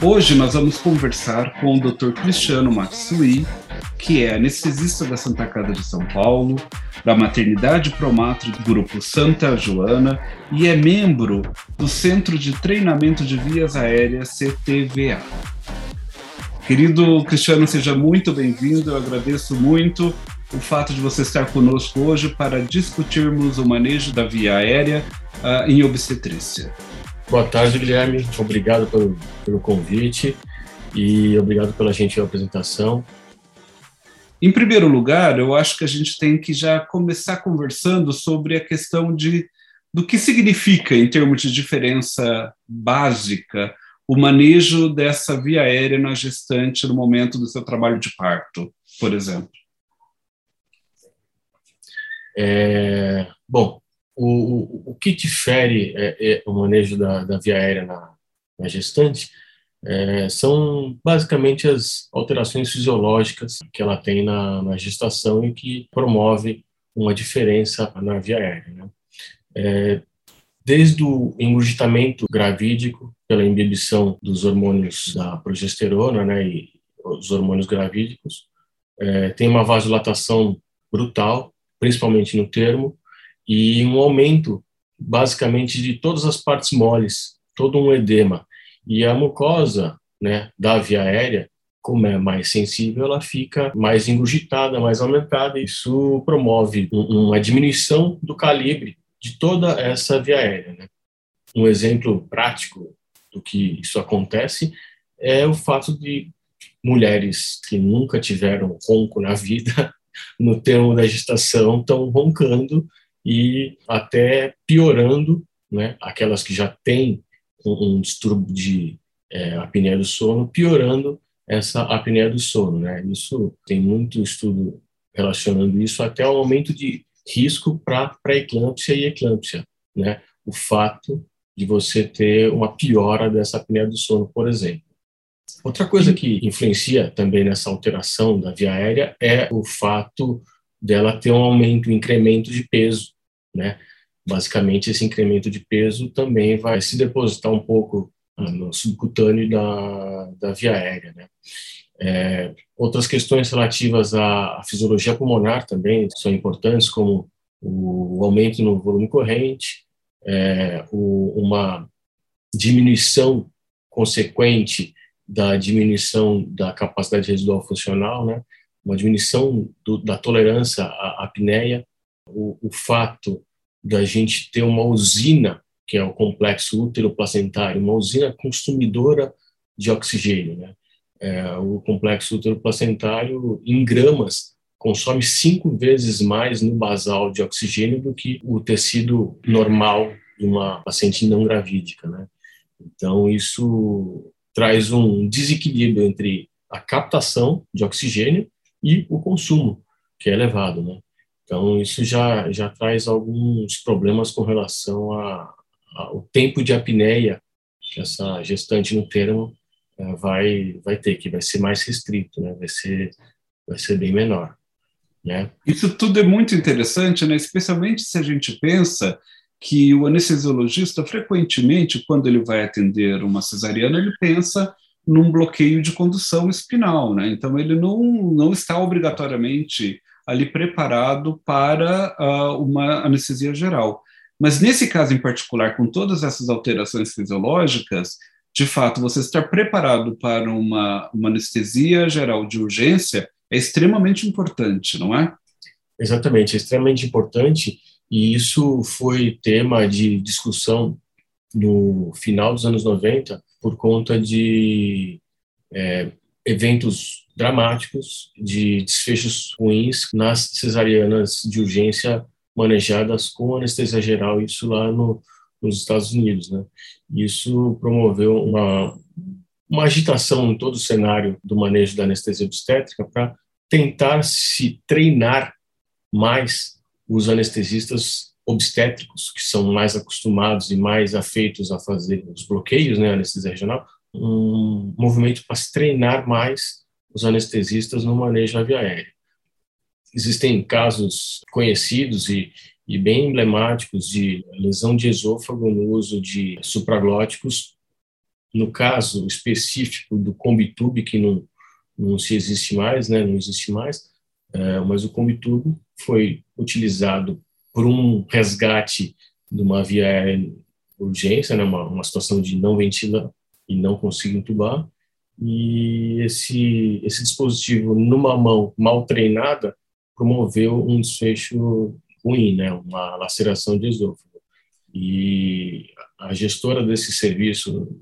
Hoje nós vamos conversar com o Dr. Cristiano Matsui, que é anestesista da Santa Casa de São Paulo, da Maternidade Promatro do Grupo Santa Joana e é membro do Centro de Treinamento de Vias Aéreas CTVA. Querido Cristiano, seja muito bem-vindo. Eu agradeço muito o fato de você estar conosco hoje para discutirmos o manejo da via aérea uh, em obstetrícia. Boa tarde, Guilherme. Obrigado pelo, pelo convite e obrigado pela gentil apresentação. Em primeiro lugar, eu acho que a gente tem que já começar conversando sobre a questão de do que significa, em termos de diferença básica, o manejo dessa via aérea na gestante no momento do seu trabalho de parto, por exemplo? É, bom, o, o, que difere é, é o manejo da, da, via aérea na, na gestante é, são basicamente as alterações fisiológicas que ela tem na, na gestação e que promove uma diferença na via aérea. Né? É, desde o engurgitamento gravídico, pela inibição dos hormônios da progesterona né, e os hormônios gravídicos, é, tem uma vasodilatação brutal, principalmente no termo, e um aumento, basicamente, de todas as partes moles, todo um edema. E a mucosa né, da via aérea, como é mais sensível, ela fica mais engurgitada, mais aumentada. Isso promove uma diminuição do calibre de toda essa via aérea. Né? Um exemplo prático do que isso acontece é o fato de mulheres que nunca tiveram ronco na vida, no termo da gestação, estão roncando e até piorando, né? aquelas que já têm um, um distúrbio de é, apneia do sono, piorando essa apneia do sono. Né? Isso tem muito estudo relacionando isso até ao aumento de risco para pré-eclâmpsia e eclâmpsia, né? O fato de você ter uma piora dessa apneia do sono, por exemplo. Outra coisa que influencia também nessa alteração da via aérea é o fato dela ter um aumento, um incremento de peso, né? Basicamente, esse incremento de peso também vai se depositar um pouco ah, no subcutâneo da, da via aérea, né? É, outras questões relativas à, à, fisiologia pulmonar também são importantes, como o, o aumento no volume corrente, é, o, uma diminuição consequente da diminuição da capacidade residual funcional, né? uma diminuição do, da tolerância à apneia, o, o fato da gente ter uma usina, que é o complexo útero-placentário, uma usina consumidora de oxigênio, né? é, o complexo útero-placentário, em gramas, consome cinco vezes mais no basal de oxigênio do que o tecido normal de uma paciente não gravídica, né? Então, isso traz um desequilíbrio entre a captação de oxigênio e o consumo, que é elevado, né? Então, isso já, já traz alguns problemas com relação ao tempo de apneia que essa gestante no termo é, vai vai ter que vai ser mais restrito, né? Vai ser vai ser bem menor, né? Isso tudo é muito interessante, né? Especialmente se a gente pensa que o anestesiologista frequentemente, quando ele vai atender uma cesariana, ele pensa num bloqueio de condução espinal, né? Então ele não não está obrigatoriamente ali preparado para uh, uma anestesia geral. Mas nesse caso em particular, com todas essas alterações fisiológicas, de fato, você estar preparado para uma, uma anestesia geral de urgência é extremamente importante, não é? Exatamente, é extremamente importante e isso foi tema de discussão no final dos anos 90 por conta de é, eventos dramáticos, de desfechos ruins nas cesarianas de urgência manejadas com anestesia geral, isso lá no, nos Estados Unidos. Né? Isso promoveu uma, uma agitação em todo o cenário do manejo da anestesia obstétrica para tentar se treinar mais os anestesistas obstétricos, que são mais acostumados e mais afeitos a fazer os bloqueios, né, anestesia regional, um movimento para se treinar mais os anestesistas no manejo da via aérea. Existem casos conhecidos e, e bem emblemáticos de lesão de esôfago no uso de supraglóticos. No caso específico do Combitube, que não, não se existe mais, né, não existe mais, é, mas o Combitube foi utilizado por um resgate de uma via urgência, né, uma, uma situação de não ventilar e não conseguir entubar, e esse, esse dispositivo, numa mão mal treinada, promoveu um desfecho ruim, né, uma laceração de esôfago. E a gestora desse serviço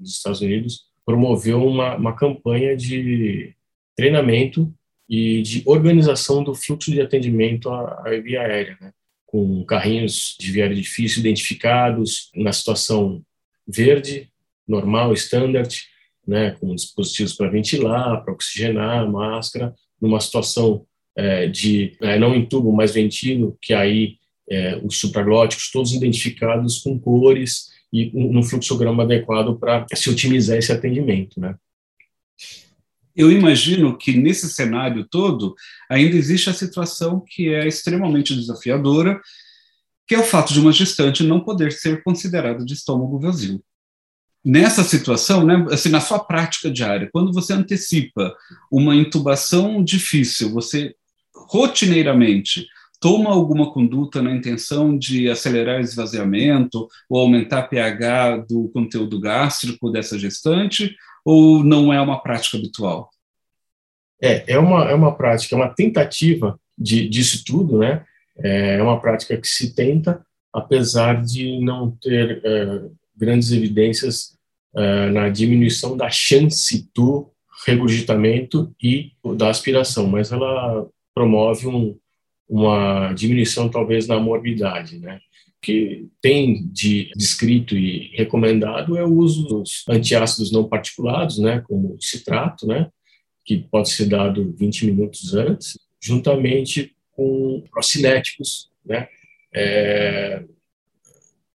nos Estados Unidos promoveu uma, uma campanha de treinamento e de organização do fluxo de atendimento à, à via aérea, né, com carrinhos de aérea difícil identificados na situação verde, normal, standard, né, com dispositivos para ventilar, para oxigenar, máscara, numa situação é, de é, não intubo, mas ventilo, que aí é, os supraglóticos todos identificados com cores e um, um fluxograma adequado para se otimizar esse atendimento, né. Eu imagino que nesse cenário todo ainda existe a situação que é extremamente desafiadora, que é o fato de uma gestante não poder ser considerada de estômago vazio nessa situação, né, assim, na sua prática diária, quando você antecipa uma intubação difícil, você rotineiramente toma alguma conduta na intenção de acelerar esvaziamento ou aumentar pH do conteúdo gástrico dessa gestante, ou não é uma prática habitual? É, é uma, é uma prática, é uma tentativa de, disso tudo, né? É uma prática que se tenta, apesar de não ter é, grandes evidências uh, na diminuição da chance do regurgitamento e da aspiração, mas ela promove um, uma diminuição talvez na morbidade, né? O que tem de descrito e recomendado é o uso dos antiácidos não particulados, né, como citrato, né, que pode ser dado 20 minutos antes, juntamente com procinéticos, né, é,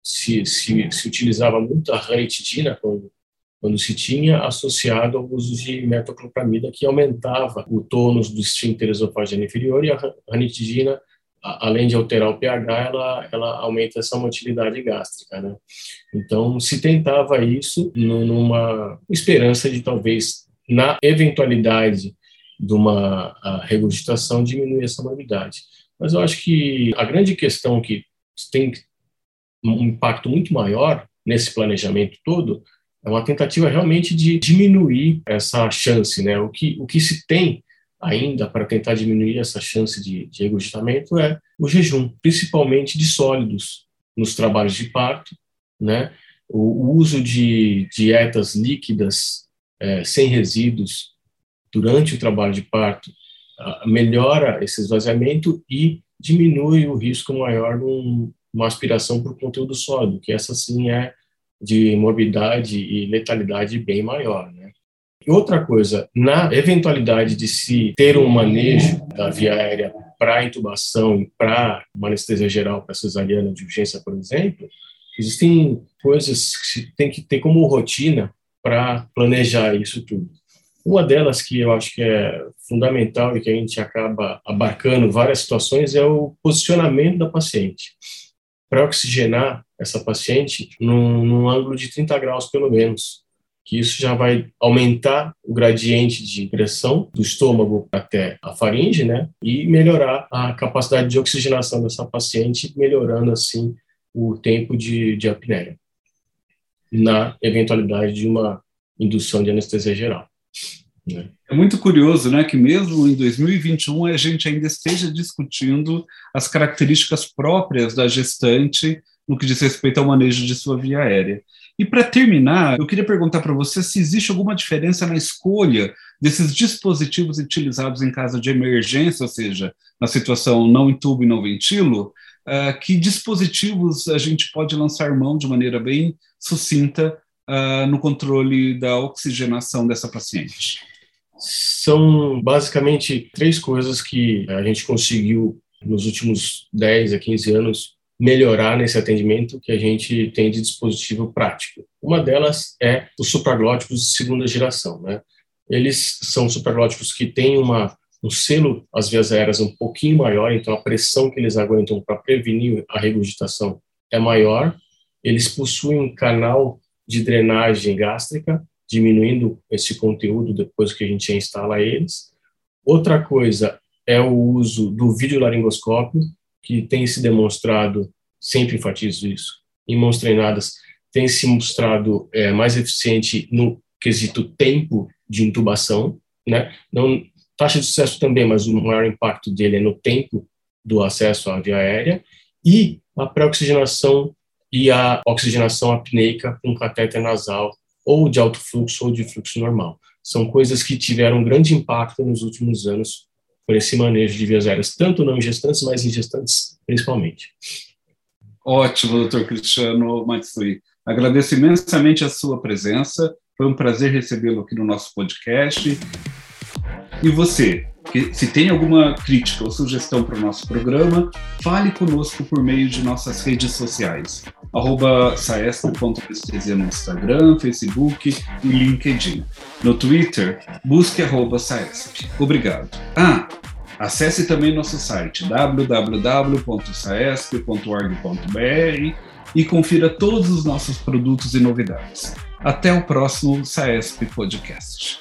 se, se, se utilizava muito a ranitidina quando, quando se tinha associado ao uso de metoclopramida, que aumentava o tônus do esfíncter esofágeo inferior, e a ranitidina, além de alterar o pH, ela, ela aumenta essa motilidade gástrica. Né? Então, se tentava isso numa esperança de talvez, na eventualidade de uma regurgitação, diminuir essa morbidade. Mas eu acho que a grande questão que tem que um impacto muito maior nesse planejamento todo, é uma tentativa realmente de diminuir essa chance, né? O que, o que se tem ainda para tentar diminuir essa chance de, de regurgitamento é o jejum, principalmente de sólidos nos trabalhos de parto, né? O, o uso de dietas líquidas é, sem resíduos durante o trabalho de parto melhora esse esvaziamento e diminui o risco maior de um, uma aspiração o conteúdo sólido, que essa sim é de morbidade e letalidade bem maior, né? Outra coisa, na eventualidade de se ter um manejo da via aérea para intubação e para uma anestesia geral para cesariana de urgência, por exemplo, existem coisas que tem que ter como rotina para planejar isso tudo. Uma delas que eu acho que é fundamental e que a gente acaba abarcando várias situações é o posicionamento da paciente para oxigenar essa paciente num, num, ângulo de 30 graus pelo menos, que isso já vai aumentar o gradiente de pressão do estômago até a faringe, né, e melhorar a capacidade de oxigenação dessa paciente, melhorando assim o tempo de, de apneia, na eventualidade de uma indução de anestesia geral. Né? É muito curioso, né, que mesmo em 2021 a gente ainda esteja discutindo as características próprias da gestante no que diz respeito ao manejo de sua via aérea. E para terminar, eu queria perguntar para você se existe alguma diferença na escolha desses dispositivos utilizados em caso de emergência, ou seja, na situação não intubo e não ventilo, uh, que dispositivos a gente pode lançar mão de maneira bem sucinta uh, no controle da oxigenação dessa paciente? São basicamente três coisas que a gente conseguiu nos últimos 10 a 15 anos, melhorar nesse atendimento que a gente tem de dispositivo prático. Uma delas é os supraglóticos de segunda geração. Né? Eles são supraglóticos que têm uma, um selo às vias aéreas um pouquinho maior, então a pressão que eles aguentam para prevenir a regurgitação é maior. Eles possuem um canal de drenagem gástrica, diminuindo esse conteúdo depois que a gente instala eles. Outra coisa é o uso do videolaringoscópio, que tem se demonstrado, sempre enfatizo isso, em mãos treinadas, tem se mostrado é, mais eficiente no quesito tempo de intubação, né? Não taxa de sucesso também, mas o maior impacto dele é no tempo do acesso à via aérea e a pré-oxigenação e a oxigenação apneica com catéter nasal ou de alto fluxo ou de fluxo normal. São coisas que tiveram grande impacto nos últimos anos por esse manejo de vias aéreas, tanto não em gestantes, mas em gestantes principalmente. Ótimo, doutor Cristiano Matsui. Agradeço imensamente a sua presença. Foi um prazer recebê-lo aqui no nosso podcast. E você, que, se tem alguma crítica ou sugestão para o nosso programa, fale conosco por meio de nossas redes sociais. Arroba saesp.anestesia no Instagram, Facebook e LinkedIn. No Twitter, busque arroba saesp. Obrigado. Ah, acesse também nosso site www.saesp.org.br e confira todos os nossos produtos e novidades. Até o próximo Saesp Podcast.